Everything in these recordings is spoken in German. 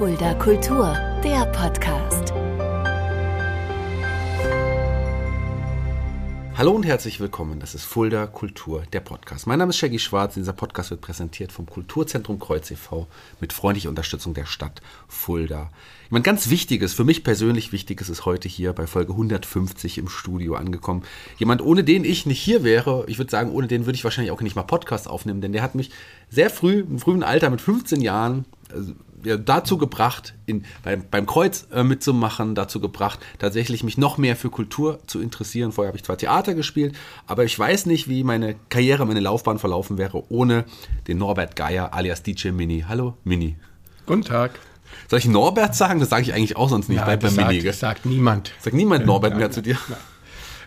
Fulda Kultur, der Podcast. Hallo und herzlich willkommen. Das ist Fulda Kultur, der Podcast. Mein Name ist Shaggy Schwarz. Dieser Podcast wird präsentiert vom Kulturzentrum Kreuz e.V. mit freundlicher Unterstützung der Stadt Fulda. Jemand ganz Wichtiges, für mich persönlich Wichtiges, ist heute hier bei Folge 150 im Studio angekommen. Jemand, ohne den ich nicht hier wäre. Ich würde sagen, ohne den würde ich wahrscheinlich auch nicht mal Podcast aufnehmen, denn der hat mich sehr früh, im frühen Alter mit 15 Jahren, also ja, dazu gebracht, in, beim, beim Kreuz äh, mitzumachen, dazu gebracht, tatsächlich mich noch mehr für Kultur zu interessieren. Vorher habe ich zwar Theater gespielt, aber ich weiß nicht, wie meine Karriere, meine Laufbahn verlaufen wäre ohne den Norbert Geier alias DJ Mini. Hallo Mini. Guten Tag. Soll ich Norbert sagen? Das sage ich eigentlich auch sonst nicht. Ja, bei das Mini. sagt, gell? das sagt niemand. Sagt niemand Norbert mehr zu dir? ja.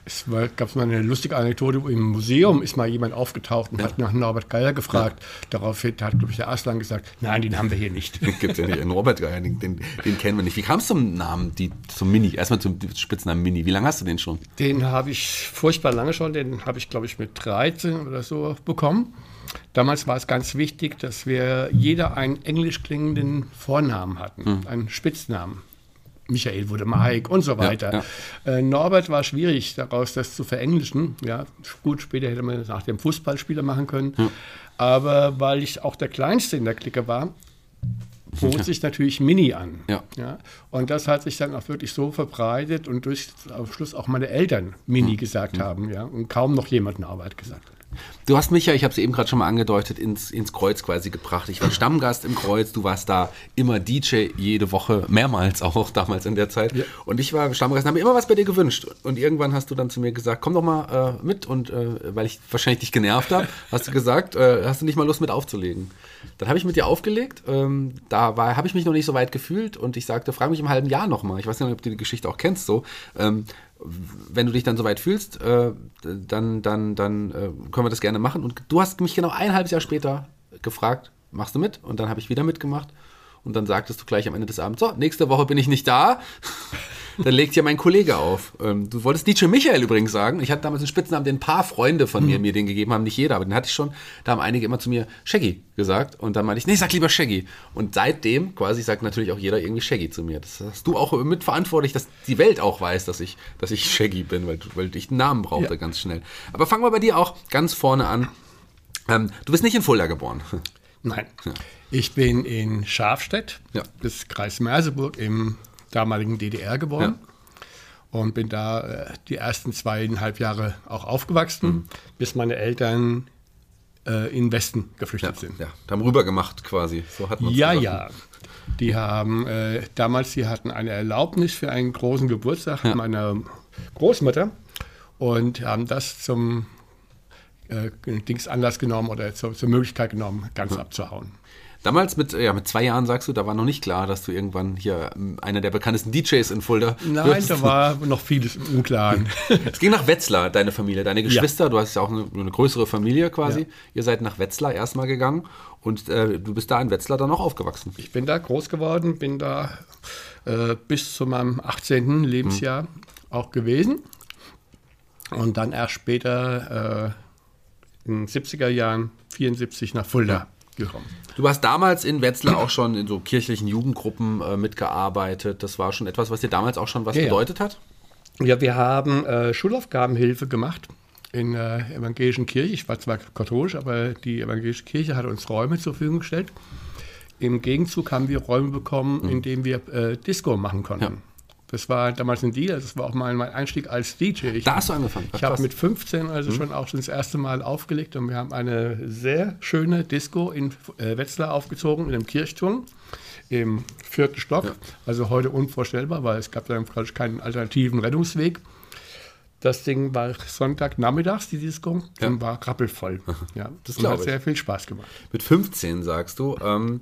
Es gab mal eine lustige Anekdote, im Museum ist mal jemand aufgetaucht und hat nach Norbert Geier gefragt. Daraufhin hat, glaube ich, der Aslan gesagt, nein, den haben wir hier nicht. Gibt ja nicht. Norbert Geier, den, den, den kennen wir nicht. Wie kam es zum Namen, die, zum Mini? Erstmal zum Spitznamen Mini. Wie lange hast du den schon? Den habe ich furchtbar lange schon, den habe ich, glaube ich, mit 13 oder so bekommen. Damals war es ganz wichtig, dass wir jeder einen englisch klingenden Vornamen hatten, Hm. einen Spitznamen. Michael wurde Mike und so weiter. ja. Äh, Norbert war schwierig, daraus das zu verenglischen. Ja, gut, später hätte man es nach dem Fußballspieler machen können. Aber weil ich auch der Kleinste in der Clique war, bot sich natürlich Mini an. Ja. Und das hat sich dann auch wirklich so verbreitet und durch am Schluss auch meine Eltern Mini Hm. gesagt haben. Ja, und kaum noch jemand Norbert gesagt hat. Du hast mich ja, ich habe es eben gerade schon mal angedeutet, ins, ins Kreuz quasi gebracht. Ich war Stammgast im Kreuz, du warst da immer DJ jede Woche, mehrmals auch damals in der Zeit. Ja. Und ich war Stammgast und habe mir immer was bei dir gewünscht. Und irgendwann hast du dann zu mir gesagt, komm doch mal äh, mit. Und äh, weil ich wahrscheinlich dich genervt habe, hast du gesagt, äh, hast du nicht mal Lust mit aufzulegen. Dann habe ich mit dir aufgelegt. Ähm, da war, habe ich mich noch nicht so weit gefühlt und ich sagte, frag mich im halben Jahr nochmal. Ich weiß nicht, ob du die Geschichte auch kennst so. Ähm, wenn du dich dann soweit fühlst, äh, dann, dann, dann äh, können wir das gerne machen. Und du hast mich genau ein halbes Jahr später gefragt, machst du mit? Und dann habe ich wieder mitgemacht. Und dann sagtest du gleich am Ende des Abends, so, nächste Woche bin ich nicht da. Dann legt ja mein Kollege auf. Ähm, du wolltest DJ Michael übrigens sagen. Ich hatte damals einen Spitznamen, den ein paar Freunde von mir mir den gegeben haben, nicht jeder, aber den hatte ich schon. Da haben einige immer zu mir Shaggy gesagt. Und dann meinte ich, nee, sag lieber Shaggy. Und seitdem quasi sagt natürlich auch jeder irgendwie Shaggy zu mir. Das hast du auch mitverantwortlich, dass die Welt auch weiß, dass ich, dass ich Shaggy bin, weil, weil ich einen Namen brauchte Ja. ganz schnell. Aber fangen wir bei dir auch ganz vorne an. Ähm, du bist nicht in Fulda geboren. Nein. Ich bin in Schafstedt, Ja. das ist Kreis Merseburg im damaligen DDR geboren. Und bin da äh, die ersten zweieinhalb Jahre auch aufgewachsen, Mhm. bis meine Eltern äh, in den Westen geflüchtet Ja, sind. ja, haben rüber gemacht quasi. So hat man's Ja, ja. Die haben äh, damals, die hatten eine Erlaubnis für einen großen Geburtstag Ja. meiner Großmutter und haben das zum äh, Dings Anlass genommen oder zur, zur Möglichkeit genommen, ganz abzuhauen. Damals mit, ja, mit zwei Jahren sagst du, da war noch nicht klar, dass du irgendwann hier ähm, einer der bekanntesten DJs in Fulda Nein, wirst. da war noch vieles im Unklaren. Es ging nach Wetzlar, deine Familie, deine Geschwister, du hast ja auch eine, eine größere Familie quasi. Ja. Ihr seid nach Wetzlar erstmal gegangen und äh, du bist da in Wetzlar dann auch aufgewachsen. Ich bin da groß geworden, bin da äh, bis zu meinem 18. Lebensjahr auch gewesen. Und dann erst später äh, in den 70er Jahren, 74 nach Fulda gekommen. Du hast damals in Wetzlar auch schon in so kirchlichen Jugendgruppen äh, mitgearbeitet. Das war schon etwas, was dir damals auch schon was Ja, bedeutet hat? Ja, wir haben äh, Schulaufgabenhilfe gemacht in der evangelischen Kirche. Ich war zwar katholisch, aber die evangelische Kirche hat uns Räume zur Verfügung gestellt. Im Gegenzug haben wir Räume bekommen, in denen wir äh, Disco machen konnten. Ja. Das war damals ein Deal, das war auch mal mein Einstieg als DJ. Ich, Da hast du angefangen. Ich habe mit 15 also schon auch schon das erste Mal aufgelegt und wir haben eine sehr schöne Disco in äh, Wetzlar aufgezogen, in einem Kirchturm im vierten Stock. Also heute unvorstellbar, weil es gab dann praktisch keinen alternativen Rettungsweg. Das Ding war Sonntagnachmittags, die Disco, Ja. und war rappelvoll. Ja, Das und hat sehr viel Spaß gemacht. Mit 15 sagst du. Ähm,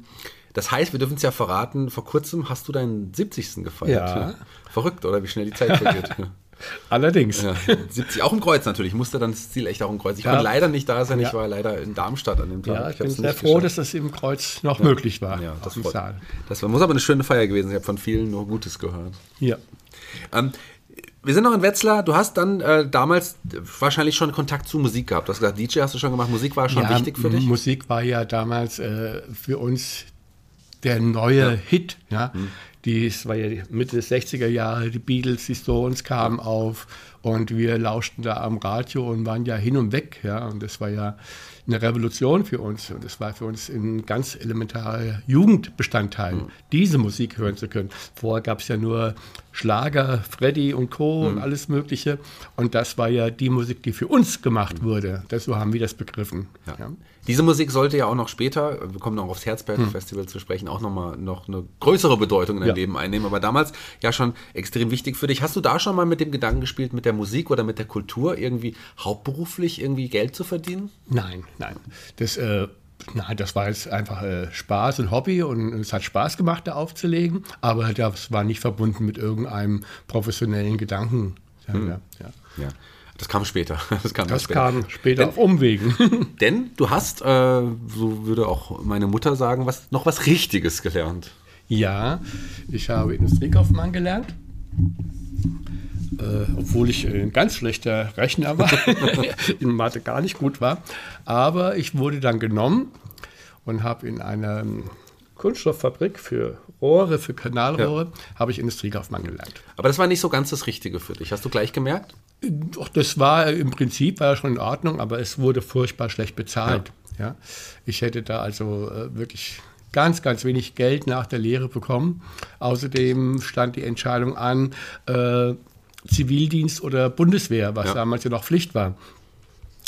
das heißt, wir dürfen es ja verraten, vor kurzem hast du deinen 70. gefeiert. Ja. Verrückt, oder? Wie schnell die Zeit vergeht. Allerdings. Ja, 70, auch im Kreuz natürlich. Ich musste dann das Ziel echt auch im Kreuz. Ich Ja. konnte leider nicht da sein. Ich Ja. war leider in Darmstadt an dem Tag. Ja, ich bin hab's sehr froh, geschafft. dass das im Kreuz noch möglich war. ja, das freut. Das war, muss aber eine schöne Feier gewesen. sein. Ich habe von vielen nur Gutes gehört. Ja. Ähm, wir sind noch in Wetzlar. Du hast dann äh, damals wahrscheinlich schon Kontakt zu Musik gehabt. Du hast gesagt, DJ hast du schon gemacht. Musik war schon ja, wichtig für dich. Musik war ja damals äh, für uns der neue Hit. Ja? Die, es war ja Mitte des 60er Jahre, die Beatles, die Stones kamen auf und wir lauschten da am Radio und waren ja hin und weg. Ja? Und das war ja eine Revolution für uns und das war für uns ein ganz elementarer Jugendbestandteil, Mhm. diese Musik hören zu können. Vorher gab es ja nur Schlager, Freddy und Co. Mhm. und alles Mögliche und das war ja die Musik, die für uns gemacht wurde. Das, so haben wir das begriffen. Ja. Ja. Diese Musik sollte ja auch noch später, wir kommen noch aufs Herzberg-Festival zu sprechen, auch nochmal noch eine größere Bedeutung in dein Ja. Leben einnehmen. Aber damals ja schon extrem wichtig für dich. Hast du da schon mal mit dem Gedanken gespielt, mit der Musik oder mit der Kultur irgendwie hauptberuflich irgendwie Geld zu verdienen? Nein, nein. Das, äh, nein, das war jetzt einfach äh, Spaß und Hobby und es hat Spaß gemacht, da aufzulegen, aber das war nicht verbunden mit irgendeinem professionellen Gedanken. Ja, ja, ja. Ja. Das kam später. Das kam, Das später. kam später auf Umwegen. Denn du hast, äh, so würde auch meine Mutter sagen, was, noch was Richtiges gelernt. ja, ich habe Industriekaufmann gelernt. Äh, obwohl ich ein ganz schlechter Rechner war, in Mathe gar nicht gut war. Aber ich wurde dann genommen und habe in einer Kunststofffabrik für Rohre, für Kanalrohre, habe ich Industriekaufmann gelernt. Aber das war nicht so ganz das Richtige für dich. Hast du gleich gemerkt? Doch, das war im Prinzip war ja schon in Ordnung, aber es wurde furchtbar schlecht bezahlt. Ja. Ich hätte da also äh, wirklich ganz, ganz wenig Geld nach der Lehre bekommen. Außerdem stand die Entscheidung an, äh, Zivildienst oder Bundeswehr, was Ja. damals ja noch Pflicht war.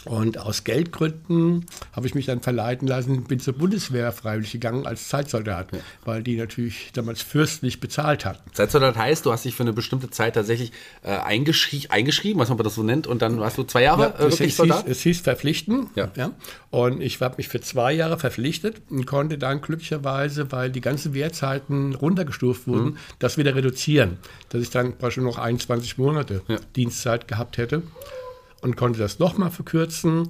Und aus Geldgründen habe ich mich dann verleiten lassen, bin zur Bundeswehr freiwillig gegangen als Zeitsoldat, weil die natürlich damals fürstlich bezahlt hatten. Zeitsoldat heißt, du hast dich für eine bestimmte Zeit tatsächlich äh, eingeschrie eingeschrieben, was man das so nennt, und dann warst du zwei Jahre Ja, äh, wirklich es, hieß, Soldat? es hieß verpflichten. Ja. Und ich habe mich für zwei Jahre verpflichtet und konnte dann glücklicherweise, weil die ganzen Wehrzeiten runtergestuft wurden, Mhm. das wieder reduzieren. Dass ich dann praktisch noch 21 Monate Ja. Dienstzeit gehabt hätte und konnte das nochmal verkürzen.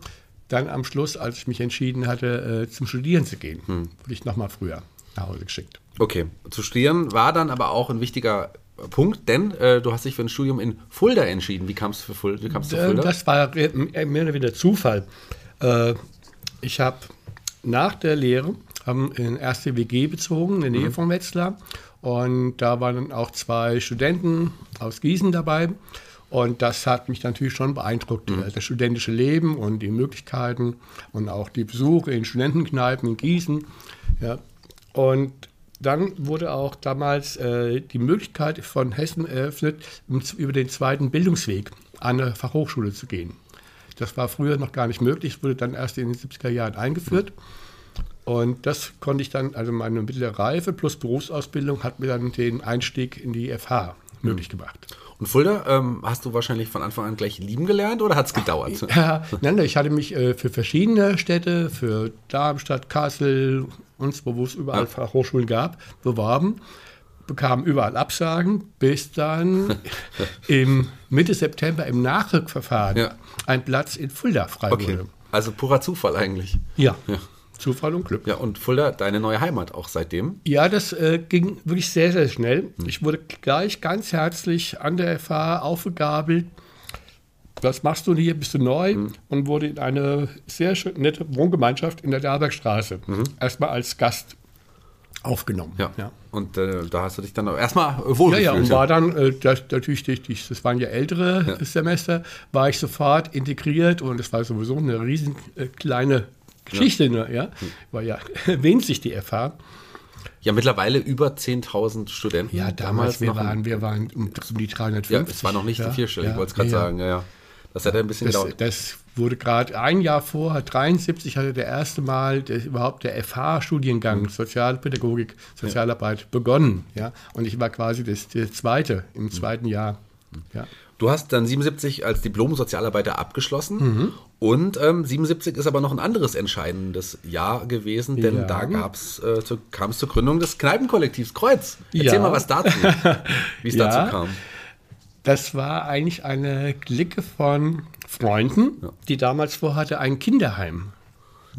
Dann am Schluss, als ich mich entschieden hatte, äh, zum Studieren zu gehen, Mhm. wurde ich nochmal früher nach Hause geschickt. Okay, zu studieren war dann aber auch ein wichtiger Punkt, denn äh, du hast dich für ein Studium in Fulda entschieden. Wie kamst du für Fulda? Wie kamst du zu Äh, Fulda? Das war äh, mehr oder weniger Zufall. Äh, Ich habe nach der Lehre haben in erste WG bezogen, in der Nähe von Wetzlar. Und da waren dann auch zwei Studenten aus Gießen dabei. Und das hat mich natürlich schon beeindruckt. äh, Das studentische Leben und die Möglichkeiten und auch die Besuche in Studentenkneipen in Gießen. Ja. Und dann wurde auch damals äh, die Möglichkeit von Hessen eröffnet, über den zweiten Bildungsweg an eine Fachhochschule zu gehen. Das war früher noch gar nicht möglich, wurde dann erst in den 70er Jahren eingeführt. Und das konnte ich dann, also meine mittlere Reife plus Berufsausbildung hat mir dann den Einstieg in die FH möglich gemacht. Und Fulda ähm, hast du wahrscheinlich von Anfang an gleich lieben gelernt oder hat es gedauert? Ja, nein, ich hatte mich äh, für verschiedene Städte, für Darmstadt, Kassel wo es überall Ja. Fachhochschulen gab, beworben, bekam überall Absagen, bis dann im Mitte September im Nachrückverfahren Ja. ein Platz in Fulda frei Okay, wurde. also purer Zufall eigentlich. Ja. Ja. Zufall und Glück. Ja, und Fulda, deine neue Heimat auch seitdem. Ja, das äh, ging wirklich sehr, sehr schnell. Ich wurde gleich ganz herzlich an der FH aufgegabelt. Was machst du hier? Bist du neu? Und wurde in eine sehr schön, nette Wohngemeinschaft in der Derbergstraße erstmal als Gast aufgenommen. Ja. ja. Und äh, da hast du dich dann auch erstmal Ja, wohlgefühlt. ja, und war dann, äh, das, natürlich, das waren ja ältere Semester, war ich sofort integriert und es war sowieso eine riesen äh, kleine Geschichte, ne, ja. War ja winzig die FH. Ja, mittlerweile über 10.000 Studenten. Ja, damals, wir, noch ein- waren, wir waren um, um die 350. Ja, es war noch nicht ja, die vierstellige, ich ja, wollte es gerade ja, sagen. Ja, ja. Das hat ja ein bisschen Das, gedauert. das wurde gerade ein Jahr vor, 73 hatte der erste Mal der, überhaupt der FH-Studiengang Mhm. Sozialpädagogik, Sozialarbeit begonnen. Ja? Und ich war quasi das, der zweite, im zweiten Jahr. Ja. Du hast dann 77 als Diplom-Sozialarbeiter abgeschlossen Mhm. Und ähm, 77 ist aber noch ein anderes entscheidendes Jahr gewesen, denn Ja. da gab's, äh, kam es zur Gründung des Kneipenkollektivs Kreuz. Erzähl Ja. mal was dazu, wie es Ja. dazu kam. Das war eigentlich eine Clique von Freunden, die damals vorhatte, ein Kinderheim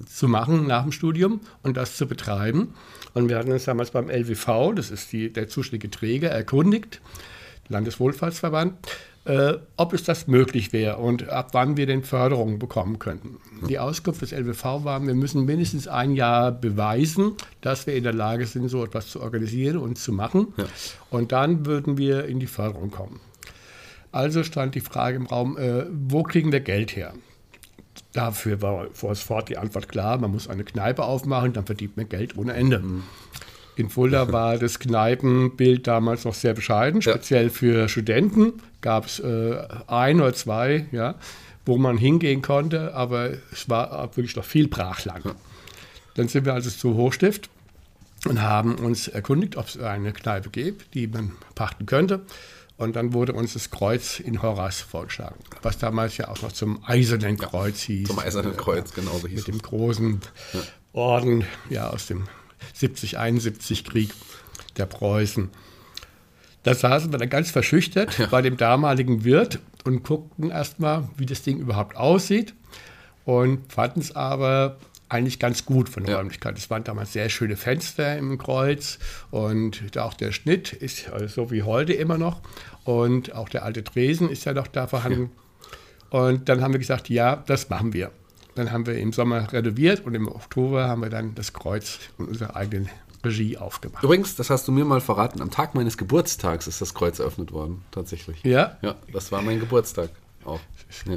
zu machen nach dem Studium und das zu betreiben. Und wir hatten uns damals beim LWV, das ist die, der zuständige Träger, erkundigt, Landeswohlfahrtsverband, äh, ob es das möglich wäre und ab wann wir denn Förderungen bekommen könnten. Die Auskunft des LWV war, wir müssen mindestens ein Jahr beweisen, dass wir in der Lage sind, so etwas zu organisieren und zu machen. Ja. Und dann würden wir in die Förderung kommen. Also stand die Frage im Raum, äh, wo kriegen wir Geld her? Dafür war sofort die Antwort klar, man muss eine Kneipe aufmachen, dann verdient man Geld ohne Ende. Mhm. In Fulda war das Kneipenbild damals noch sehr bescheiden, speziell ja. für Studenten gab es äh, ein oder zwei, ja, wo man hingehen konnte, aber es war wirklich noch viel Brachland. Ja. Dann sind wir also zu Hochstift und haben uns erkundigt, ob es eine Kneipe gibt, die man pachten könnte. Und dann wurde uns das Kreuz in Horas vorgeschlagen, was damals ja auch noch zum Eisernen Kreuz hieß. Zum Eisernen Kreuz, genau so hieß Mit es. dem großen ja. Orden ja, aus dem 70-71 Krieg der Preußen. Da saßen wir dann ganz verschüchtert ja. bei dem damaligen Wirt und guckten erstmal, wie das Ding überhaupt aussieht und fanden es aber eigentlich ganz gut von der ja. Räumlichkeit. Es waren damals sehr schöne Fenster im Kreuz und auch der Schnitt ist so wie heute immer noch und auch der alte Tresen ist ja noch da vorhanden. Ja. Und dann haben wir gesagt, ja, das machen wir. Dann haben wir im Sommer renoviert und im Oktober haben wir dann das Kreuz in unserer eigenen Regie aufgemacht. Übrigens, das hast du mir mal verraten, am Tag meines Geburtstags ist das Kreuz eröffnet worden, tatsächlich. Ja? Ja, das war mein Geburtstag auch.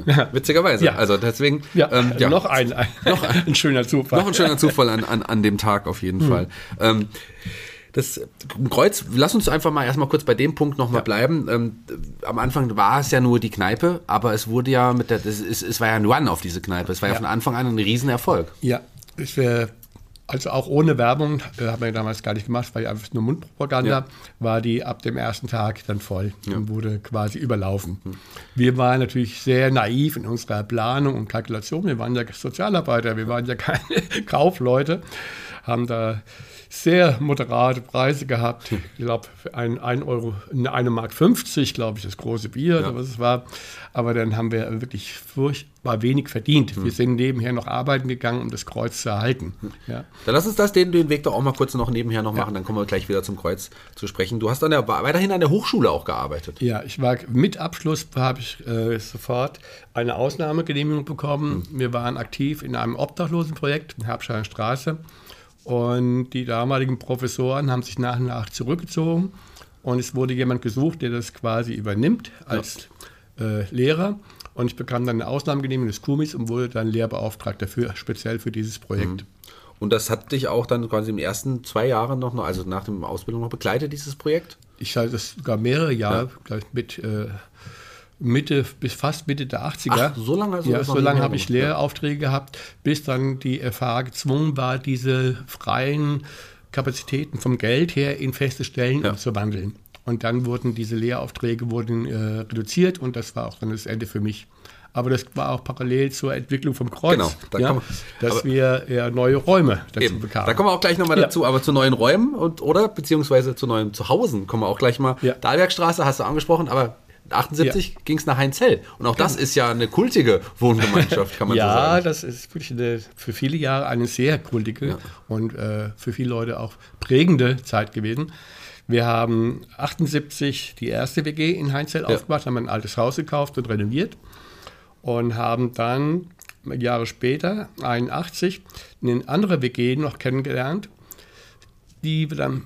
Ja. Witzigerweise. Ja. Also deswegen. Ja, ähm, ja. Noch, ein, ein, noch ein, ein, schöner Zufall. Noch ein schöner Zufall an, an, an dem Tag auf jeden hm. Fall. Ähm, das Kreuz, lass uns einfach mal erstmal kurz bei dem Punkt nochmal ja. bleiben. Ähm, am Anfang war es ja nur die Kneipe, aber es wurde ja mit der, es, es war ja ein Run auf diese Kneipe. Es war ja, ja von Anfang an ein Riesenerfolg. Ja, es wäre also auch ohne Werbung, äh, haben wir damals gar nicht gemacht, weil einfach nur Mundpropaganda, ja. war die ab dem ersten Tag dann voll ja. und wurde quasi überlaufen. Mhm. Wir waren natürlich sehr naiv in unserer Planung und Kalkulation. Wir waren ja Sozialarbeiter, wir waren ja keine Kaufleute, haben da sehr moderate Preise gehabt. Ich glaube, für ein, ein Euro, eine Mark 50, glaube ich, das große Bier ja. oder was es war. Aber dann haben wir wirklich furchtbar wenig verdient. Hm. Wir sind nebenher noch arbeiten gegangen, um das Kreuz zu erhalten. Hm. Ja. Dann lass uns das, den, den Weg doch auch mal kurz noch nebenher noch machen, ja. dann kommen wir gleich wieder zum Kreuz zu sprechen. Du hast dann ja weiterhin an der Hochschule auch gearbeitet. Ja, ich war mit Abschluss habe ich äh, sofort eine Ausnahmegenehmigung bekommen. Hm. Wir waren aktiv in einem Obdachlosenprojekt in Herbsteiner Straße. Und die damaligen Professoren haben sich nach und nach zurückgezogen und es wurde jemand gesucht, der das quasi übernimmt als ja. äh, Lehrer. Und ich bekam dann eine Ausnahmegenehmigung des Kumis und wurde dann Lehrbeauftragter für, speziell für dieses Projekt. Mhm. Und das hat dich auch dann quasi im ersten zwei Jahren noch, also nach der Ausbildung noch begleitet, dieses Projekt? Ich hatte das sogar mehrere Jahre ja. mit äh, Mitte bis fast Mitte der 80er. Ach, so lange also ja, so lange habe ich Lehraufträge gehabt, bis dann die FH gezwungen war, diese freien Kapazitäten vom Geld her in feste Stellen ja. zu wandeln. Und dann wurden diese Lehraufträge wurden, äh, reduziert und das war auch dann das Ende für mich. Aber das war auch parallel zur Entwicklung vom Kreuz, genau, da ja, dass wir ja, neue Räume dazu eben, bekamen. Da kommen wir auch gleich nochmal ja. dazu, aber zu neuen Räumen und oder beziehungsweise zu neuen Zuhausen kommen wir auch gleich mal. Ja. Dahlbergstraße hast du angesprochen, aber 78 ja. ging es nach Heinzell. Und auch das ist ja eine kultige Wohngemeinschaft, kann man ja, so sagen. Ja, das ist wirklich eine, für viele Jahre eine sehr kultige ja. und äh, für viele Leute auch prägende Zeit gewesen. Wir haben 78 die erste WG in Heinzell ja. aufgemacht, haben ein altes Haus gekauft und renoviert und haben dann Jahre später, 81, eine andere WG noch kennengelernt, die wir dann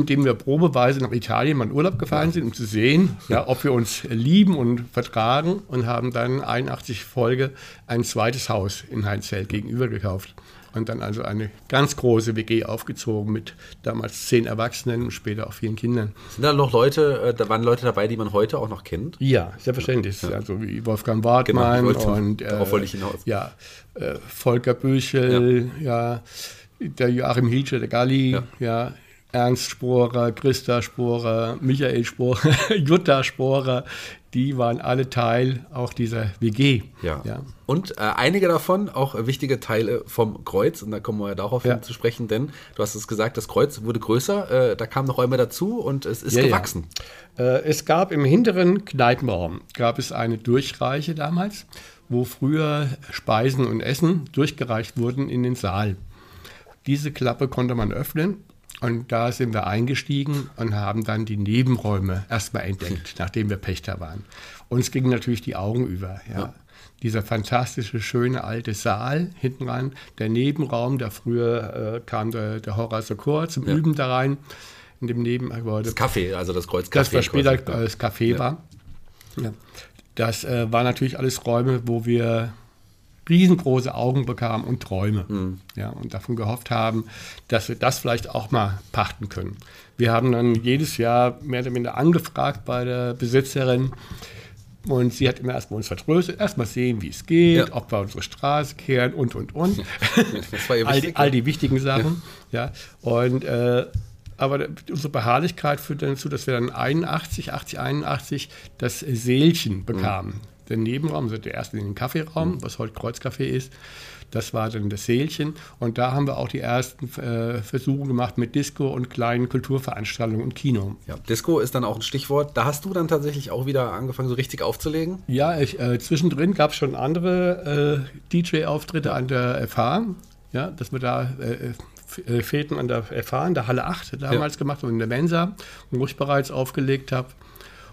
mit dem wir probeweise nach Italien mal in Urlaub gefahren sind, um zu sehen, ja, ob wir uns lieben und vertragen und haben dann 81 Folge ein zweites Haus in Heinzell gegenüber gekauft. Und dann also eine ganz große WG aufgezogen mit damals zehn Erwachsenen und später auch vielen Kindern. Sind da noch Leute, äh, da waren Leute dabei, die man heute auch noch kennt? Ja, selbstverständlich. Ja. Also wie Wolfgang Wartmann genau, und äh. Ja, äh, Volker Büchel, ja. ja. der Joachim Hietsche, der Galli, ja, ja Ernst Sporer, Christa Sporer, Michael Sporer, Jutta Sporer, die waren alle Teil auch dieser WG. Ja. ja. Und äh, einige davon auch wichtige Teile vom Kreuz. Und da kommen wir ja darauf ja. hin zu sprechen, denn du hast es gesagt, das Kreuz wurde größer, äh, da kamen noch Räume dazu und es ist ja, gewachsen. Äh, es gab im hinteren Kneipenraum gab es eine Durchreiche damals, wo früher Speisen und Essen durchgereicht wurden in den Saal. Diese Klappe konnte man öffnen Und da sind wir eingestiegen und haben dann die Nebenräume erstmal entdeckt, nachdem wir Pächter waren. Uns gingen natürlich die Augen über. Ja. ja. Dieser fantastische, schöne alte Saal hinten ran, der Nebenraum, da früher äh, kam der, der Horace Chor zum ja. Üben da rein, in dem Nebengebäude. Das Café, also das Kreuzcafé. Das, was später das Café ja. war. Das äh, war natürlich alles Räume, wo wir riesengroße Augen bekamen und Träume. Mhm. Ja, und davon gehofft haben, dass wir das vielleicht auch mal pachten können. Wir haben dann jedes Jahr mehr oder minder angefragt bei der Besitzerin. Und sie hat immer erstmal uns vertröstet, erstmal sehen, wie es geht, ja. ob wir unsere Straße kehren und, und, und. all, die, all, die, wichtigen Sachen. Ja. Und, äh, aber unsere Beharrlichkeit führte dazu, dass wir dann 81, 80, 81 das Seelchen bekamen. Mhm der Nebenraum, also der erste in den Kaffeeraum, mhm. was heute Kreuzcafé ist. Das war dann das Sälchen. Und da haben wir auch die ersten äh, Versuche gemacht mit Disco und kleinen Kulturveranstaltungen und Kino. Ja, Disco ist dann auch ein Stichwort. Da hast du dann tatsächlich auch wieder angefangen, so richtig aufzulegen? Ja, ich, äh, zwischendrin gab es schon andere äh, DJ-Auftritte an der FH. Ja, dass wir da äh, äh, Fäden an der FH, in der Halle 8 damals ja. gemacht und in der Mensa, wo ich bereits aufgelegt habe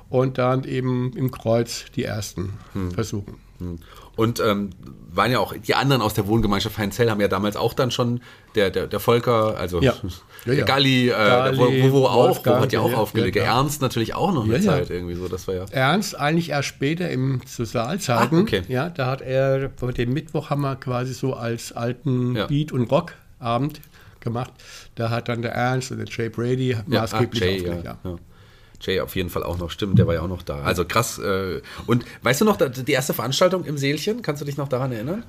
und dann eben im Kreuz die ersten hm. Versuche. Hm. Und ähm, waren ja auch die anderen aus der Wohngemeinschaft Heinzell haben ja damals auch dann schon der, der, der Volker, also ja. Ja, ja. Galli, äh, Galli, wo, wo auch, wo hat ja auch aufgelegt. Der Ernst natürlich auch noch eine Zeit irgendwie so. Das war ja. Ernst eigentlich erst später im Sozialzeiten. Ah, okay. Ja, da hat er den Mittwoch haben wir quasi so als alten Beat- und Rockabend gemacht. Da hat dann der Ernst und der Jay Brady maßgeblich ah, Jay, aufgelegt. Ja. Jay auf jeden Fall auch noch, stimmt, der war ja auch noch da. Also krass. Äh, und weißt du noch, die erste Veranstaltung im Seelchen, kannst du dich noch daran erinnern?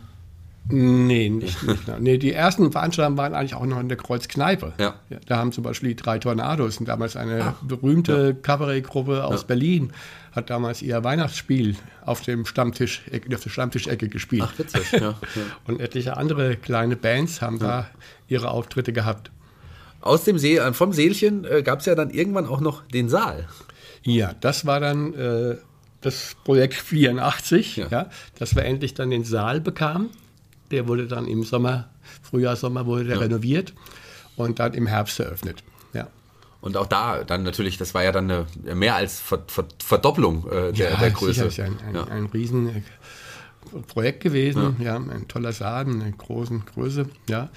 Nee, nicht, nicht. nee, die ersten Veranstaltungen waren eigentlich auch noch in der Kreuzkneipe. Ja. ja da haben zum Beispiel die drei Tornados, damals eine Ach, berühmte ja. Kabarettgruppe aus ja. Berlin, hat damals ihr Weihnachtsspiel auf dem Stammtisch, auf der Stammtischecke gespielt. Ach, witzig, ja. Und etliche andere kleine Bands haben da ihre Auftritte gehabt aus dem See, äh, vom Seelchen äh, gab es ja dann irgendwann auch noch den Saal. Ja, das war dann äh, das Projekt 84, ja. ja. dass wir endlich dann den Saal bekamen. Der wurde dann im Sommer, Frühjahr, Sommer wurde der ja. renoviert und dann im Herbst eröffnet. Ja. Und auch da dann natürlich, das war ja dann eine mehr als Ver Ver Verdopplung äh, der, ja, der Größe. Sicher, ein, ein, ja. ein riesen Projekt gewesen, ja. ein toller Saal, eine große Größe, ja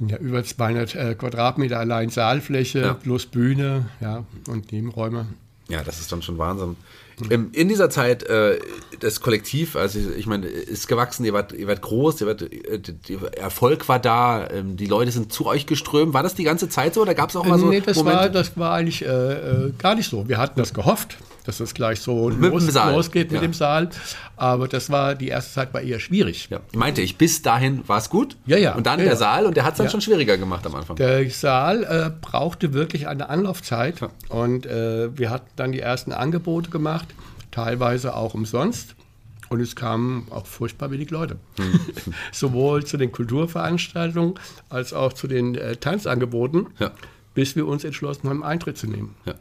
ja über 200 äh, Quadratmeter allein Saalfläche ja. plus Bühne ja, und Nebenräume. Ja, das ist dann schon Wahnsinn. Ähm, in dieser Zeit, äh, das Kollektiv, also ich meine, ist gewachsen, ihr wart, ihr wart groß, ihr wart, äh, der Erfolg war da, ähm, die Leute sind zu euch geströmt. War das die ganze Zeit so oder gab es auch mal so Nee, das, Momente? War, das war eigentlich äh, äh, gar nicht so. Wir hatten das gehofft, dass es gleich so los, losgeht mit ja. dem Saal. Aber das war, die erste Zeit war eher schwierig. Ja. Meinte ich, bis dahin war es gut. Ja, ja. Und dann ja, der Saal und der hat es dann schon schwieriger gemacht am Anfang. Der Saal äh, brauchte wirklich eine Anlaufzeit. Und äh, wir hatten dann die ersten Angebote gemacht teilweise auch umsonst. Und es kamen auch furchtbar wenig Leute. Hm. Sowohl zu den Kulturveranstaltungen als auch zu den äh, Tanzangeboten, ja. bis wir uns entschlossen haben, Eintritt zu nehmen. Ja.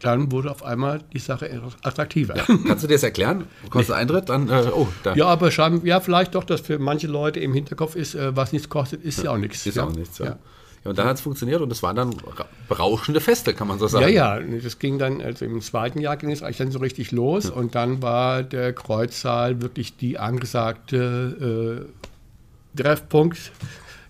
Dann wurde auf einmal die Sache attraktiver. Ja. Kannst du dir das erklären? Kostet nee. Eintritt? Dann, äh, oh, da. Ja, aber ja, vielleicht doch, dass für manche Leute im Hinterkopf ist, äh, was nichts kostet, ist ja, auch nichts. Ist ja auch nichts, ja. Und dann hat es funktioniert und es waren dann berauschende Feste, kann man so sagen. Ja, ja, das ging dann, also im zweiten Jahr ging es eigentlich dann so richtig los und dann war der Kreuzsaal wirklich die angesagte äh, Treffpunkt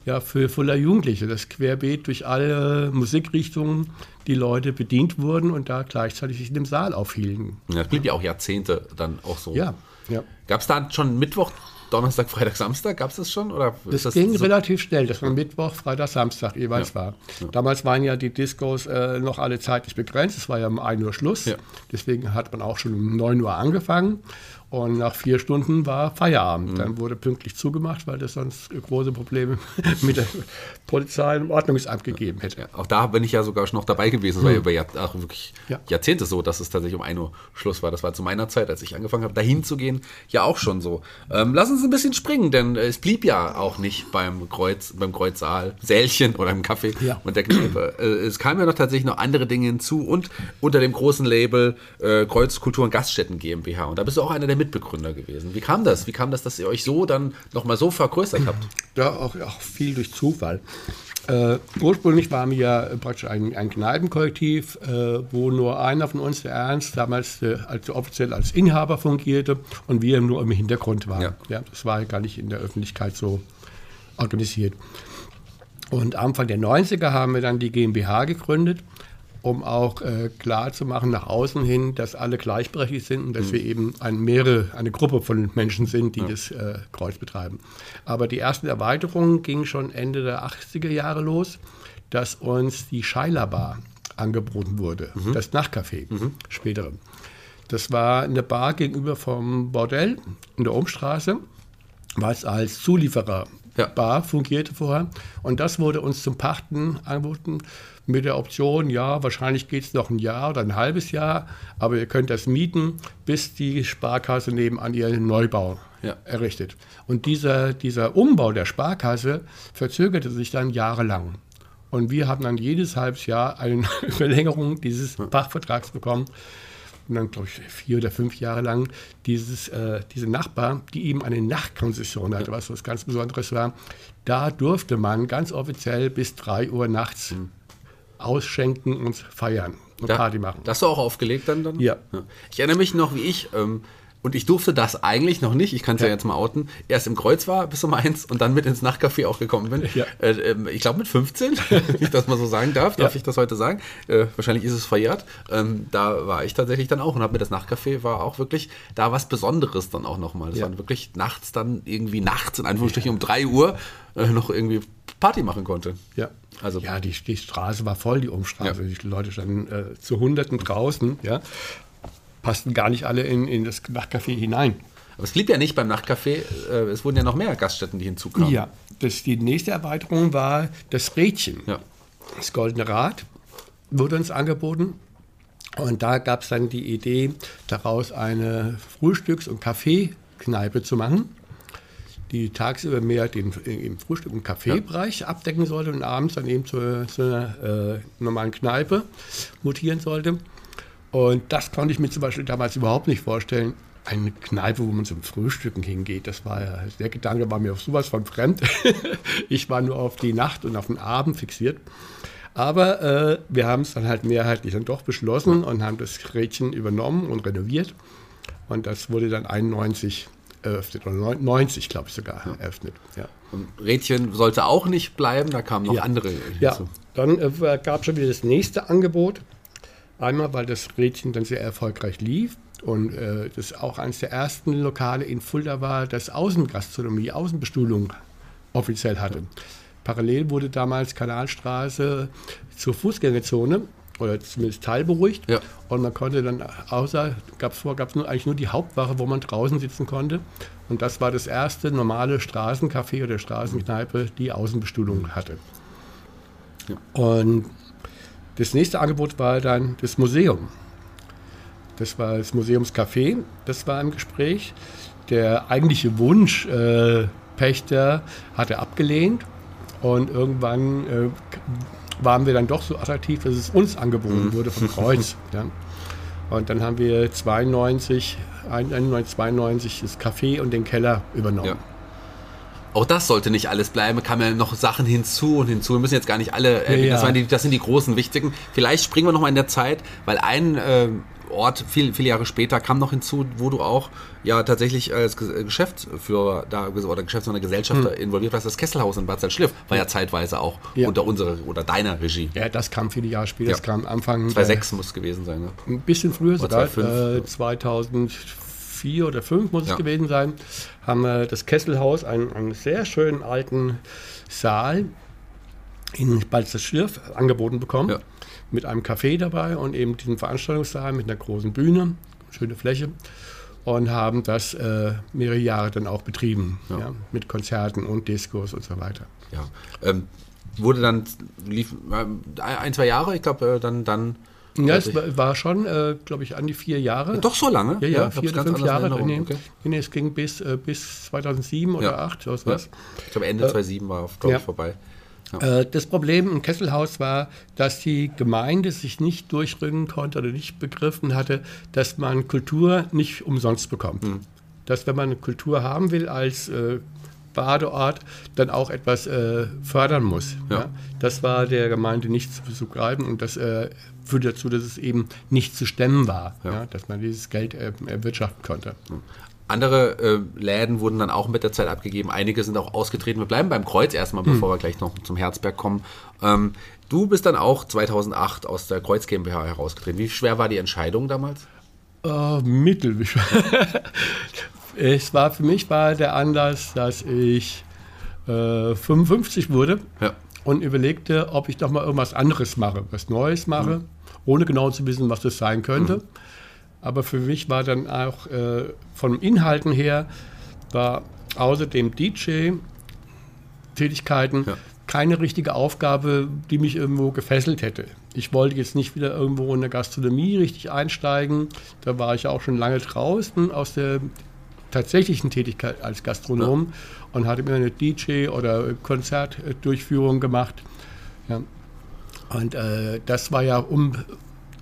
ja, für voller Jugendliche. Das querbeet durch alle Musikrichtungen die Leute bedient wurden und da gleichzeitig sich in dem Saal aufhielten. Ja, das blieb ja auch Jahrzehnte dann auch so. Ja, ja. Gab es da schon Mittwoch Donnerstag, Freitag, Samstag? Gab es das schon? Oder das, das ging so? relativ schnell, dass man Mittwoch, Freitag, Samstag jeweils ja. war. Ja. Damals waren ja die Discos äh, noch alle zeitlich begrenzt. Es war ja um 1 Uhr Schluss. Deswegen hat man auch schon um 9 Uhr angefangen. Und nach vier Stunden war Feierabend. Mhm. Dann wurde pünktlich zugemacht, weil das sonst große Probleme mit der Polizei im Ordnungsamt gegeben hätte. Ja, auch da bin ich ja sogar schon noch dabei gewesen. Es war ja über Jahr, ach, wirklich ja. Jahrzehnte so, dass es tatsächlich um 1 Uhr Schluss war. Das war zu meiner Zeit, als ich angefangen habe, dahin zu gehen, ja auch schon so. Ähm, lass uns ein bisschen springen, denn es blieb ja auch nicht beim Kreuz, beim Kreuzsaal, Sälchen oder im Kaffee ja. und der Kneipe. Äh, es kamen ja noch tatsächlich noch andere Dinge hinzu und unter dem großen Label äh, Kreuz Kultur und Gaststätten GmbH. Und da bist du auch einer der der Mitbegründer gewesen. Wie kam das? Wie kam das, dass ihr euch so dann nochmal so vergrößert habt? Ja, auch, auch viel durch Zufall. Äh, ursprünglich waren wir ja praktisch ein, ein Kneipenkollektiv, äh, wo nur einer von uns, der Ernst, damals äh, als, offiziell als Inhaber fungierte und wir nur im Hintergrund waren. Ja. Ja. das war gar nicht in der Öffentlichkeit so organisiert. Und Anfang der 90er haben wir dann die GmbH gegründet, um auch äh, klar zu machen nach außen hin, dass alle gleichberechtigt sind und dass wir eben ein mehrere, eine Gruppe von Menschen sind, die das äh, Kreuz betreiben. Aber die ersten Erweiterungen gingen schon Ende der 80er Jahre los, dass uns die Scheiler Bar angeboten wurde, das Nachtcafé, spätere. Das war eine Bar gegenüber vom Bordell in der Umstraße was als Zulieferer Ja. Bar fungierte vorher. Und das wurde uns zum Pachten angeboten mit der Option, ja, wahrscheinlich geht es noch ein Jahr oder ein halbes Jahr, aber ihr könnt das mieten, bis die Sparkasse nebenan ihren Neubau Ja. errichtet. Und dieser, dieser Umbau der Sparkasse verzögerte sich dann jahrelang. Und wir haben dann jedes halbes Jahr eine Verlängerung dieses Pachtvertrags bekommen. Und dann, glaube ich, vier oder fünf Jahre lang dieses, äh, diese Nachbar, die eben eine Nachtkonzession hatte, was was ganz Besonderes war, da durfte man ganz offiziell bis drei Uhr nachts ausschenken und feiern und Da- Party machen. Das hast du auch aufgelegt dann? dann? Ja. Ich erinnere mich noch, wie ich, ähm, und ich durfte das eigentlich noch nicht, ich kann es ja. Ja. jetzt mal outen, erst im Kreuz war bis um eins und dann mit ins Nachtcafé auch gekommen bin. Ja. Äh, ähm, ich glaube mit 15, wenn ich das mal so sagen darf, darf ich das heute sagen. Äh, wahrscheinlich ist es verjährt. Ähm, da war ich tatsächlich dann auch und habe mir das Nachtcafé war auch wirklich da was Besonderes dann auch nochmal. Das Ja. war wirklich nachts dann irgendwie nachts in Anführungsstrichen um 3 Uhr äh, noch irgendwie Party machen konnte. Ja. Also- ja, die, die Straße war voll, die Umstraße. Ja. Die Leute standen äh, zu Hunderten draußen, ja. Passten gar nicht alle in, in das Nachtcafé hinein. Aber es blieb ja nicht beim Nachtcafé, äh, es wurden ja noch mehr Gaststätten, die hinzukamen. Ja, das, die nächste Erweiterung war das Rädchen. Ja. Das Goldene Rad wurde uns angeboten. Und da gab es dann die Idee, daraus eine Frühstücks- und Kaffeekneipe zu machen, die tagsüber mehr den im Frühstück- und Kaffeebereich abdecken sollte und abends dann eben zu, zu einer äh, normalen Kneipe mutieren sollte. Und das konnte ich mir zum Beispiel damals überhaupt nicht vorstellen. Eine Kneipe, wo man zum Frühstücken hingeht, das war ja, der Gedanke war mir auf sowas von fremd. ich war nur auf die Nacht und auf den Abend fixiert. Aber äh, wir haben es dann halt mehrheitlich dann doch beschlossen und haben das Rädchen übernommen und renoviert. Und das wurde dann 91 eröffnet, oder 90, glaube ich sogar, eröffnet. Ja. Und Rädchen sollte auch nicht bleiben, da kamen noch Ja. andere Ja, hinzu. dann äh, gab es schon wieder das nächste Angebot. Einmal, weil das Rädchen dann sehr erfolgreich lief und äh, das auch eines der ersten Lokale in Fulda war, das Außengastronomie, Außenbestuhlung offiziell hatte. Parallel wurde damals Kanalstraße zur Fußgängerzone oder zumindest teilberuhigt. Ja. Und man konnte dann, außer, gab es vor, gab es nur, eigentlich nur die Hauptwache, wo man draußen sitzen konnte. Und das war das erste normale Straßencafé oder Straßenkneipe, die Außenbestuhlung hatte. Und das nächste Angebot war dann das Museum. Das war das Museumscafé, das war im Gespräch. Der eigentliche Wunsch, äh, Pächter, hatte abgelehnt. Und irgendwann äh, waren wir dann doch so attraktiv, dass es uns angeboten wurde vom Kreuz. Ja. Und dann haben wir 92, 91, 92 das Café und den Keller übernommen. Ja. Auch das sollte nicht alles bleiben, kamen ja noch Sachen hinzu und hinzu. Wir müssen jetzt gar nicht alle, äh, Ja, das, die, das sind die großen, wichtigen. Vielleicht springen wir noch mal in der Zeit, weil ein äh, Ort, viel, viele Jahre später, kam noch hinzu, wo du auch ja tatsächlich als Ge- Geschäftsführer da oder Geschäftsführer Gesellschafter involviert warst. Das Kesselhaus in Bad Salzschliff war ja zeitweise auch Hm. Ja. unter unserer oder deiner Regie. Ja, das kam viele Jahre später. Ja. Das kam Anfang 2006 muss es gewesen sein. Ne? Ein bisschen früher sogar, 2005. äh, 2004 oder 2005 muss Ja. es gewesen sein, haben wir das Kesselhaus, einen, einen sehr schönen alten Saal in Balzerschirf angeboten bekommen. Ja. Mit einem Café dabei und eben diesem Veranstaltungssaal mit einer großen Bühne, schöne Fläche. Und haben das äh, mehrere Jahre dann auch betrieben. Ja. mit Konzerten und Diskos und so weiter. Ja. Ähm, wurde dann, lief ähm, ein, zwei Jahre, ich glaube, äh, dann, dann. Ja, es war, schon, äh, glaube ich, an die vier Jahre. Doch so lange? Ja, ja, hab's vier oder fünf Jahre. Nee, Okay. nee, es ging bis, äh, bis 2007 oder Ja. 2008, was Ja. was. Ich glaube, Ende 2007 war, glaube ja. ich, vorbei. Äh, Das Problem im Kesselhaus war, dass die Gemeinde sich nicht durchringen konnte oder nicht begriffen hatte, dass man Kultur nicht umsonst bekommt. Dass wenn man eine Kultur haben will als äh, Badeort, dann auch etwas äh, fördern muss. Ja. Ja. Das war der Gemeinde nicht zu begreifen und das äh, führte dazu, dass es eben nicht zu stemmen war, Ja. ja. dass man dieses Geld äh, erwirtschaften konnte. Andere äh, Läden wurden dann auch mit der Zeit abgegeben. Einige sind auch ausgetreten. Wir bleiben beim Kreuz erstmal, bevor wir gleich noch zum Herzberg kommen. Ähm, du bist dann auch 2008 aus der Kreuz GmbH herausgetreten. Wie schwer war die Entscheidung damals? Äh, mittel. es war für mich war der Anlass, dass ich äh, 55 wurde Ja. und überlegte, ob ich doch mal irgendwas anderes mache, was Neues mache, ohne genau zu wissen, was das sein könnte. Aber für mich war dann auch äh, von Inhalten her, war außer dem DJ-Tätigkeiten Ja. keine richtige Aufgabe, die mich irgendwo gefesselt hätte. Ich wollte jetzt nicht wieder irgendwo in der Gastronomie richtig einsteigen. Da war ich ja auch schon lange draußen aus der tatsächlichen Tätigkeit als Gastronom und hatte mir eine DJ- oder Konzertdurchführung gemacht. Ja. Und äh, das war ja um,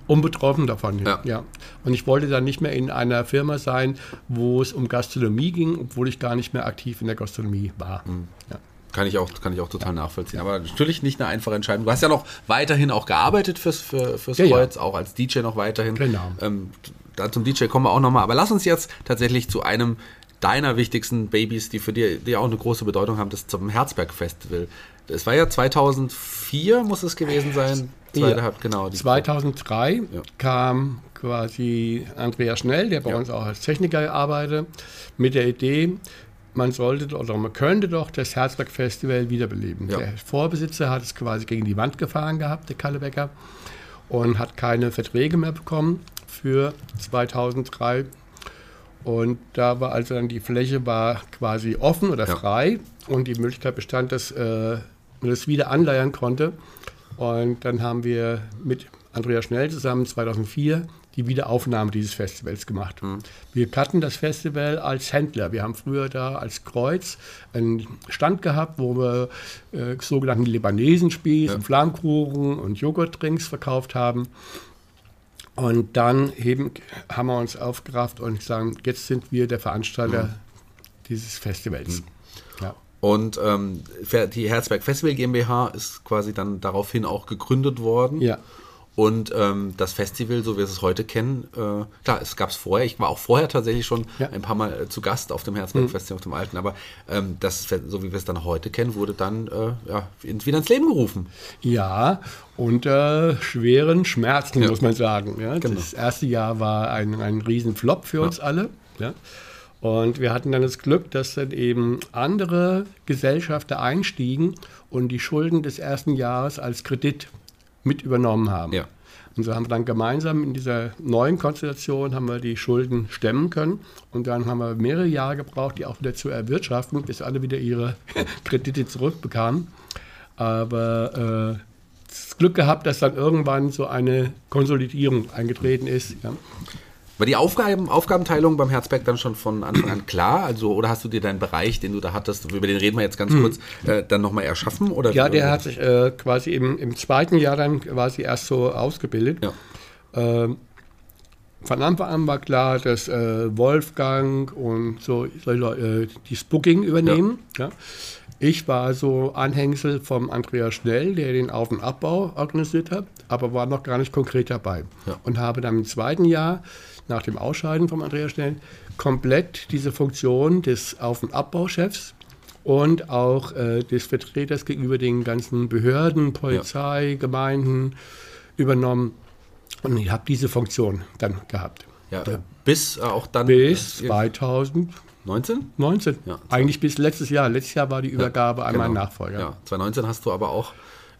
unbetroffen davon. Ja. Und ich wollte dann nicht mehr in einer Firma sein, wo es um Gastronomie ging, obwohl ich gar nicht mehr aktiv in der Gastronomie war. Mhm. Ja. Kann ich auch, kann ich auch total nachvollziehen. Aber natürlich nicht eine einfache Entscheidung. Du hast ja noch weiterhin auch gearbeitet fürs, für, fürs Ja, ja. Kreuz, auch als DJ noch weiterhin. Genau. Ähm, da zum DJ kommen wir auch nochmal. Aber lass uns jetzt tatsächlich zu einem deiner wichtigsten Babys, die für dir die auch eine große Bedeutung haben, das zum Herzberg Festival. Es war ja 2004, muss es gewesen sein. Ja. genau. Die 2003 Ja. kam quasi Andreas Schnell, der bei Ja. uns auch als Techniker arbeitet, mit der Idee, man sollte oder man könnte doch das Herzberg Festival wiederbeleben. Ja. Der Vorbesitzer hat es quasi gegen die Wand gefahren gehabt, der Kalle Becker, und hat keine Verträge mehr bekommen für 2003. Und da war also dann die Fläche war quasi offen oder Ja. frei und die Möglichkeit bestand, dass äh, man das wieder anleiern konnte. Und dann haben wir mit Andreas Schnell zusammen 2004 die Wiederaufnahme dieses Festivals gemacht. Wir hatten das Festival als Händler. Wir haben früher da als Kreuz einen Stand gehabt, wo wir äh, sogenannten Libanesenspieß, und Flammkuchen und Joghurtdrinks verkauft haben. Und dann eben haben wir uns aufgerafft und sagen, jetzt sind wir der Veranstalter dieses Festivals. Ja. Und ähm, die Herzberg Festival GmbH ist quasi dann daraufhin auch gegründet worden. ja. Und ähm, das Festival, so wie wir es heute kennen, äh, klar, es gab es vorher. Ich war auch vorher tatsächlich schon Ja. ein paar Mal äh, zu Gast auf dem Herzberg Festival, auf dem alten. Aber ähm, das, so wie wir es dann heute kennen, wurde dann äh, ja, in- wieder ins Leben gerufen. Ja, unter schweren Schmerzen, Ja. muss man sagen. Ja, Genau. Das erste Jahr war ein, ein Riesenflop für uns alle. Ja. Und wir hatten dann das Glück, dass dann eben andere Gesellschafter einstiegen und die Schulden des ersten Jahres als Kredit mit übernommen haben. Ja. Und so haben wir dann gemeinsam in dieser neuen Konstellation haben wir die Schulden stemmen können. Und dann haben wir mehrere Jahre gebraucht, die auch wieder zu erwirtschaften, bis alle wieder ihre Kredite zurückbekamen. Aber äh, das Glück gehabt, dass dann irgendwann so eine Konsolidierung eingetreten ist. Ja. War die Aufgaben, Aufgabenteilung beim Herzberg dann schon von Anfang an klar? Also, oder hast du dir deinen Bereich, den du da hattest, über den reden wir jetzt ganz kurz, äh, dann nochmal erschaffen? Oder. Ja, der hat sich äh, quasi im, im zweiten Jahr dann quasi erst so ausgebildet. Ja. Ähm, von Anfang an war klar, dass äh, Wolfgang und so äh, die Spooking übernehmen. Ja. Ich war so Anhängsel vom Andreas Schnell, der den Auf- und Abbau organisiert hat, aber war noch gar nicht konkret dabei. Ja. Und habe dann im zweiten Jahr, nach dem Ausscheiden vom Andreas Schnell, komplett diese Funktion des Auf- und Abbauchefs und auch äh, des Vertreters gegenüber den ganzen Behörden, Polizei, Gemeinden übernommen. Und ich habe diese Funktion dann gehabt. Ja, bis äh, auch dann. Bis äh, 2019. 19? Ja, Eigentlich bis letztes Jahr. Letztes Jahr war die Übergabe an meinen Genau. Nachfolger. Ja, 2019 hast du aber auch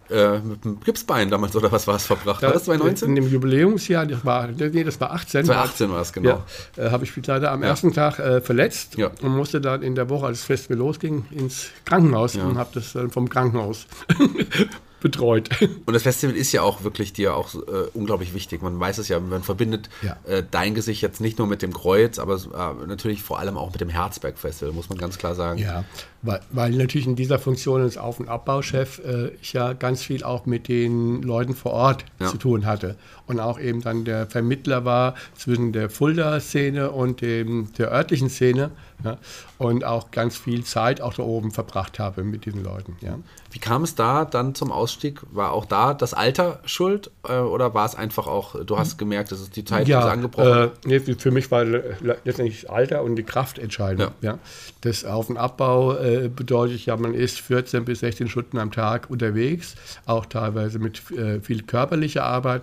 äh, mit dem Gipsbein damals oder was war es verbracht? War das In 2019? dem Jubiläumsjahr, das war, nee, das war 18. 2018 war es, genau. Ja, äh, habe ich mich leider am ersten Tag äh, verletzt Ja. und musste dann in der Woche, als das Festival losging, ins Krankenhaus Ja. und habe das dann vom Krankenhaus betreut. Und das Festival ist ja auch wirklich dir auch äh, unglaublich wichtig. Man weiß es ja, man verbindet Ja. äh, dein Gesicht jetzt nicht nur mit dem Kreuz, aber äh, natürlich vor allem auch mit dem Herzberg Festival, muss man ganz klar sagen. Ja, weil, weil natürlich in dieser Funktion als Auf- und Abbauchef äh, ich ja ganz viel auch mit den Leuten vor Ort Ja. zu tun hatte. Und auch eben dann der Vermittler war zwischen der Fulda-Szene und dem, der örtlichen Szene. Ja, und auch ganz viel Zeit auch da oben verbracht habe mit diesen Leuten. Ja. Wie kam es da dann zum Ausstieg? War auch da das Alter schuld äh, oder war es einfach auch, du hast gemerkt, es ist die Zeit ist Ja, angebrochen? äh, nee, für mich war le- letztendlich das Alter und die Kraft entscheidend. Ja. Das Auf- und Abbau äh, bedeutet ja, man ist 14 bis 16 Stunden am Tag unterwegs, auch teilweise mit äh, viel körperlicher Arbeit.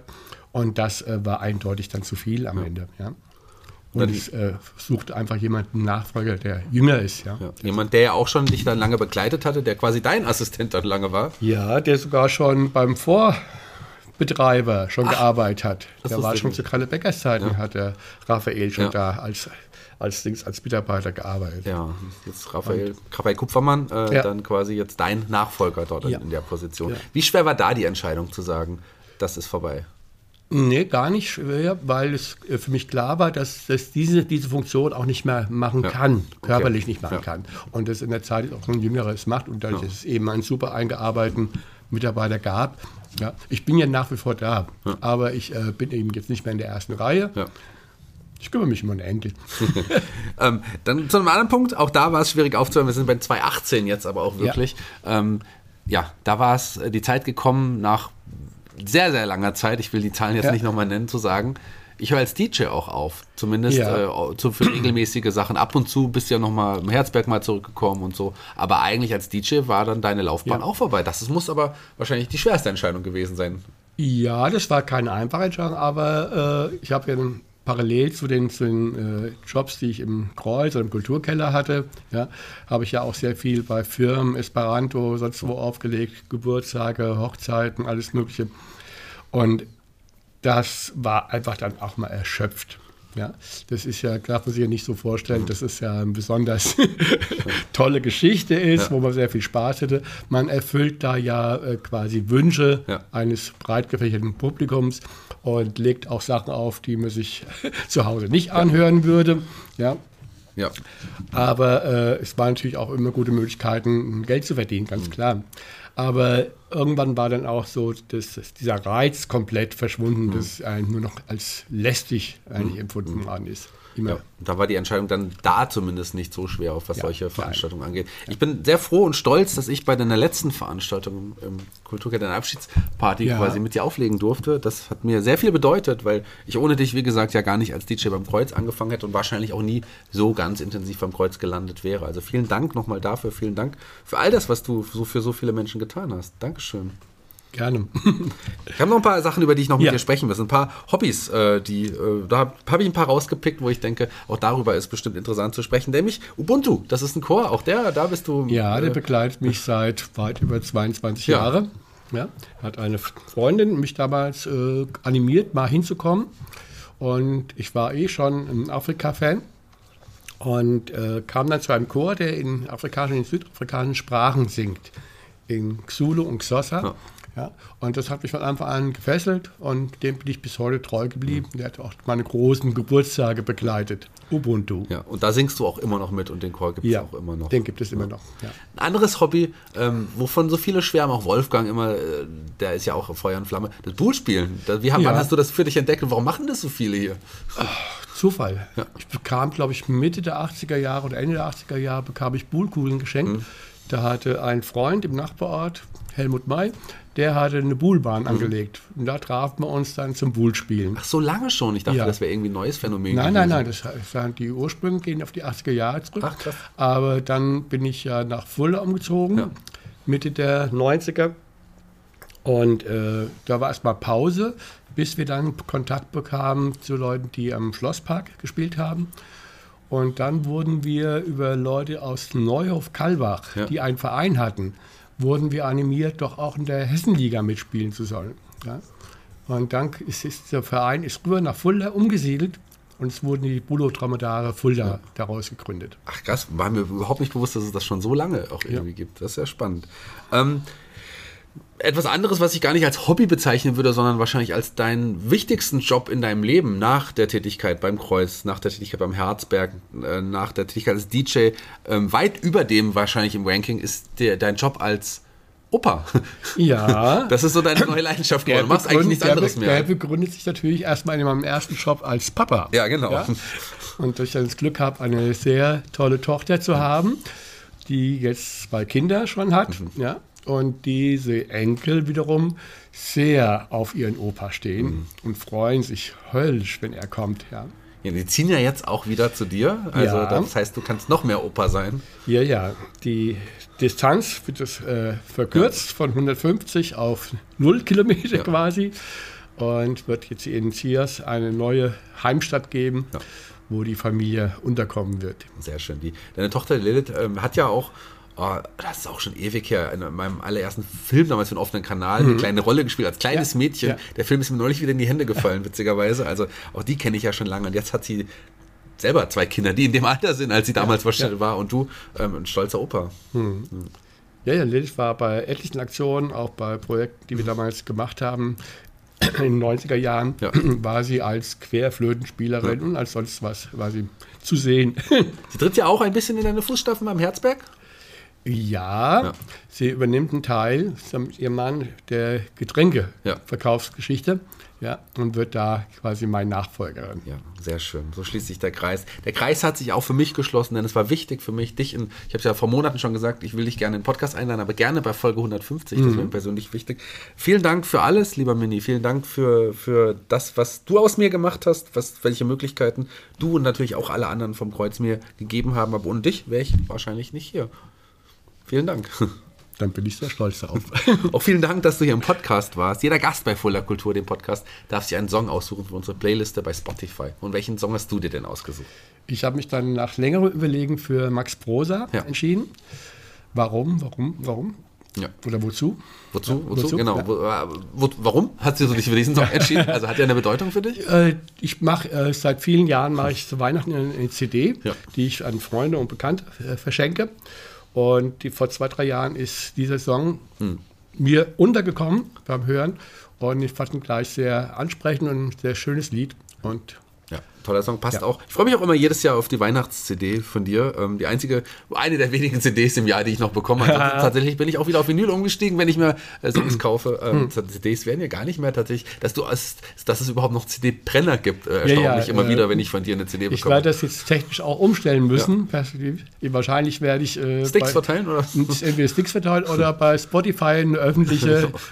Und das äh, war eindeutig dann zu viel am Ende. Ja. Und ich äh, suchte einfach jemanden Nachfolger, der jünger ist. Ja. ja. Jemand, der ja auch schon dich dann lange begleitet hatte, der quasi dein Assistent dann lange war. Ja, der sogar schon beim Vorbetreiber schon gearbeitet hat. Der war schon zu Kalle Beckers Zeiten, hat der Raphael schon Ja. da als, als, Dings, als Mitarbeiter gearbeitet. Ja, jetzt Raphael, Raphael Kupfermann, äh, Ja. dann quasi jetzt dein Nachfolger dort Ja. in, der Position. Ja. Wie schwer war da die Entscheidung zu sagen, das ist vorbei? Nee, gar nicht schwer, weil es äh, für mich klar war, dass, dass diese, diese Funktion auch nicht mehr machen Ja. kann, Okay. körperlich nicht machen Ja. kann. Und das in der Zeit auch ein Jüngeres macht und dadurch, dass es eben einen super eingearbeiteten Mitarbeiter gab. Ja, ich bin ja nach wie vor da, aber ich äh, bin eben jetzt nicht mehr in der ersten Reihe. Ja. Ich kümmere mich um meine Enkel. Ähm, dann zu einem anderen Punkt, auch da war es schwierig aufzuhören. Wir sind bei 2018 jetzt aber auch wirklich. Ja, ähm, ja da war es äh, die Zeit gekommen, nach sehr, sehr langer Zeit, ich will die Zahlen jetzt Ja. nicht nochmal nennen, zu sagen, ich höre als DJ auch auf. Zumindest Ja. äh, zu, für regelmäßige Sachen. Ab und zu bist du ja nochmal im Herzberg mal zurückgekommen und so. Aber eigentlich als DJ war dann deine Laufbahn Ja. auch vorbei. Das muss aber wahrscheinlich die schwerste Entscheidung gewesen sein. Ja, das war keine einfache Entscheidung, aber äh, ich habe ja parallel zu den, zu den äh, Jobs, die ich im Kreuz oder im Kulturkeller hatte, ja, habe ich ja auch sehr viel bei Firmen, Esperanto, sonst wo aufgelegt, Geburtstage, Hochzeiten, alles Mögliche. Und das war einfach dann auch mal erschöpft. Ja, das ist ja, darf man sich ja nicht so vorstellen, dass es ja eine besonders tolle Geschichte ist, Ja. wo man sehr viel Spaß hatte. Man erfüllt da ja äh, quasi Wünsche Ja. eines breit gefächerten Publikums und legt auch Sachen auf, die man sich zu Hause nicht anhören würde. Ja, Ja. aber äh, es waren natürlich auch immer gute Möglichkeiten, Geld zu verdienen, ganz klar. Aber irgendwann war dann auch so, dass, dass dieser Reiz komplett verschwunden, dass es eigentlich nur noch als lästig eigentlich empfunden worden ist. Immer. Ja, da war die Entscheidung dann da zumindest nicht so schwer, auf was Ja, solche nein. Veranstaltungen angeht. Ich bin sehr froh und stolz, dass ich bei deiner letzten Veranstaltung im Kulturkette eine Abschiedsparty Ja. quasi mit dir auflegen durfte. Das hat mir sehr viel bedeutet, weil ich ohne dich, wie gesagt, ja gar nicht als DJ beim Kreuz angefangen hätte und wahrscheinlich auch nie so ganz intensiv beim Kreuz gelandet wäre. Also vielen Dank nochmal dafür, vielen Dank für all das, was du so für so viele Menschen getan hast. Dankeschön. Gerne. Ich habe noch ein paar Sachen, über die ich noch mit Ja. dir sprechen muss. Ein paar Hobbys, äh, die, äh, da habe hab ich ein paar rausgepickt, wo ich denke, auch darüber ist bestimmt interessant zu sprechen. Nämlich Ubuntu, das ist ein Chor, auch der, da bist du. Ja, der äh, begleitet mich seit weit über 22 Ja. Jahre. Ja, hat eine Freundin mich damals äh, animiert, mal hinzukommen. Und ich war eh schon ein Afrika-Fan und äh, kam dann zu einem Chor, der in afrikanischen, in südafrikanischen Sprachen singt. In Xulu und Xhosa. Ja. Ja. und das hat mich von Anfang an gefesselt und dem bin ich bis heute treu geblieben. Der hat auch meine großen Geburtstage begleitet. Ubuntu. ja, und da singst du auch immer noch mit und den Chor gibt es Ja, auch immer noch. den gibt es immer noch. Ja. Ein anderes Hobby, ähm, wovon so viele schwärmen, auch Wolfgang immer, äh, der ist ja auch Feuer und Flamme, das Poolspielen. Da, wie, haben- Wann Ja. hast du das für dich entdeckt und warum machen das so viele hier? Zufall. Ich bekam, glaube ich, Mitte der 80er Jahre oder Ende der 80er Jahre bekam ich Buhlkugeln geschenkt. Mhm. Da hatte ein Freund im Nachbarort, Helmut May, der hatte eine Buhlbahn angelegt. Und da trafen wir uns dann zum Buhlspielen. Ach, so lange schon. Ich dachte, Ja. das wäre irgendwie ein neues Phänomen. Nein, nein, nein, gewesen. das die Ursprünge gehen auf die 80er Jahre zurück. Ach, krass. Aber dann bin ich ja nach Fulda umgezogen, Ja. Mitte der 90er. Und äh, da war erstmal Pause, bis wir dann Kontakt bekamen zu Leuten, die am Schlosspark gespielt haben. Und dann wurden wir über Leute aus Neuhof-Kalbach, Ja. die einen Verein hatten, wurden wir animiert, doch auch in der Hessenliga mitspielen zu sollen. Ja? Und dann ist, ist der Verein ist rüber nach Fulda umgesiedelt und es wurden die Bulo-Dromedare Fulda daraus gegründet. Ach krass, war mir überhaupt nicht bewusst, dass es das schon so lange auch irgendwie gibt. Das ist ja spannend. Ähm, etwas anderes, was ich gar nicht als Hobby bezeichnen würde, sondern wahrscheinlich als deinen wichtigsten Job in deinem Leben nach der Tätigkeit beim Kreuz, nach der Tätigkeit beim Herzberg, äh, nach der Tätigkeit als DJ, ähm, weit über dem wahrscheinlich im Ranking ist der, dein Job als Opa. Ja. Das ist so deine neue Leidenschaft geworden. Du machst eigentlich nichts der, anderes mehr. Der begründet sich natürlich erstmal in meinem ersten Job als Papa. Ja, genau. Und dass ich dann das Glück habe, eine sehr tolle Tochter zu haben, die jetzt zwei Kinder schon hat. Mhm. Ja. Und diese Enkel wiederum sehr auf ihren Opa stehen Mhm. und freuen sich höllisch, wenn er kommt. Ja. Ja, die ziehen ja jetzt auch wieder zu dir. Also Ja. das heißt, du kannst noch mehr Opa sein. Ja, ja. Die Distanz wird es, äh, verkürzt von 150 auf 0 Kilometer Ja. quasi und wird jetzt in Ziers eine neue Heimstatt geben, Ja. wo die Familie unterkommen wird. Sehr schön. Die, deine Tochter Lilith ähm, hat ja auch, oh, das ist auch schon ewig her, in meinem allerersten Film damals für den offenen Kanal eine kleine Rolle gespielt als kleines Mhm. Ja, Mädchen. ja. Der Film ist mir neulich wieder in die Hände gefallen, witzigerweise. Also auch die kenne ich ja schon lange und jetzt hat sie selber zwei Kinder, die in dem Alter sind, als sie damals wahrscheinlich war und du ähm, ein stolzer Opa. Ja, ja, Lilith war bei etlichen Aktionen, auch bei Projekten, die wir damals gemacht haben. In den 90er Jahren Ja. war sie als Querflötenspielerin und als sonst was war sie zu sehen. Sie tritt ja auch ein bisschen in deine Fußstapfen beim Herzberg. Ja, Ja. sie übernimmt einen Teil ihrem Mann der Ja. Getränkeverkaufsgeschichte ja, und wird da quasi meine Nachfolgerin. Ja, sehr schön. So schließt sich der Kreis. Der Kreis hat sich auch für mich geschlossen, denn es war wichtig für mich, dich in, ich habe es ja vor Monaten schon gesagt, ich will dich gerne in den Podcast einladen, aber gerne bei Folge 150, das wäre mir persönlich wichtig. Vielen Dank für alles, lieber Mini. Vielen Dank für, für das, was du aus mir gemacht hast, was, welche Möglichkeiten du und natürlich auch alle anderen vom Kreuz mir gegeben haben. Aber ohne dich wäre ich wahrscheinlich nicht hier. Vielen Dank. Dann bin ich sehr stolz darauf. Auch vielen Dank, dass du hier im Podcast warst. Jeder Gast bei Fuller Kultur, dem Podcast, darf sich einen Song aussuchen für unsere Playliste bei Spotify. Und welchen Song hast du dir denn ausgesucht? Ich habe mich dann nach längerem Überlegen für Max Prosa Ja. entschieden. Warum, warum, warum? Ja. Oder wozu? Wozu? Ja, wozu? wozu? Genau. Ja. Wo, äh, warum hast du dich für diesen Song entschieden? Also hat er eine Bedeutung für dich? Äh, ich mache äh, seit vielen Jahren mache ich zu Weihnachten eine, eine CD, die ich an Freunde und Bekannte äh, verschenke. Und die, vor zwei, drei Jahren ist dieser Song Hm. mir untergekommen beim Hören. Und ich fand ihn gleich sehr ansprechend und ein sehr schönes Lied. Und toller Song, passt Ja. auch. Ich freue mich auch immer jedes Jahr auf die Weihnachts-CD von dir. Ähm, die einzige, eine der wenigen CDs im Jahr, die ich noch bekomme. Ansonsten tatsächlich bin ich auch wieder auf Vinyl umgestiegen, wenn ich mir äh, Songs kaufe. Ähm, Hm. CDs werden ja gar nicht mehr tatsächlich, dass du als, dass es überhaupt noch CD-Brenner gibt. Äh, Ja, erstaunt ja, mich immer äh, wieder, wenn ich von dir eine CD ich bekomme. werde das jetzt technisch auch umstellen müssen. Wahrscheinlich werde ich äh, Sticks bei- verteilen oder? entweder Sticks verteilen oder bei Spotify eine öffentliche.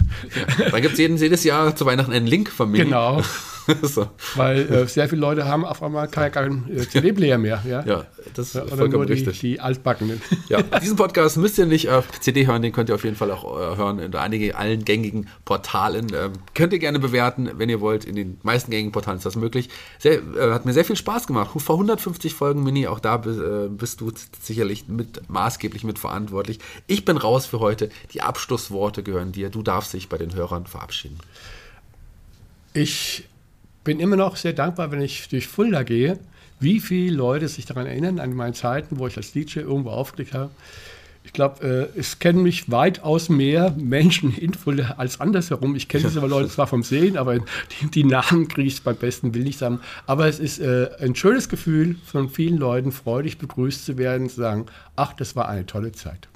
Ja. Dann gibt es jedes Jahr zu Weihnachten einen Link von mir. genau, so. weil äh, sehr viele Leute haben auf einmal keinen kein, äh, CD-Player mehr. Ja? Ja, das ist oder vollkommen nur die, richtig. die Altbackenen. Ja, diesen Podcast müsst ihr nicht auf CD hören, den könnt ihr auf jeden Fall auch äh, hören in einige allen gängigen Portalen. Ähm, könnt ihr gerne bewerten, wenn ihr wollt. In den meisten gängigen Portalen ist das möglich. Sehr, äh, hat mir sehr viel Spaß gemacht. Vor 150 Folgen Mini, auch da äh, bist du sicherlich mit maßgeblich mitverantwortlich. Ich bin raus für heute. Die Abschlussworte gehören dir. Du darfst dich bei den Hörern verabschieden. Ich bin immer noch sehr dankbar, wenn ich durch Fulda gehe, wie viele Leute sich daran erinnern, an meine Zeiten, wo ich als DJ irgendwo aufgelegt habe. Ich glaube, äh, es kennen mich weitaus mehr Menschen in Fulda als andersherum. Ich kenne diese Leute zwar vom Sehen, aber die, die Namen kriege ich beim besten Will nicht sagen. Aber es ist äh, ein schönes Gefühl, von vielen Leuten freudig begrüßt zu werden, zu sagen, ach, das war eine tolle Zeit.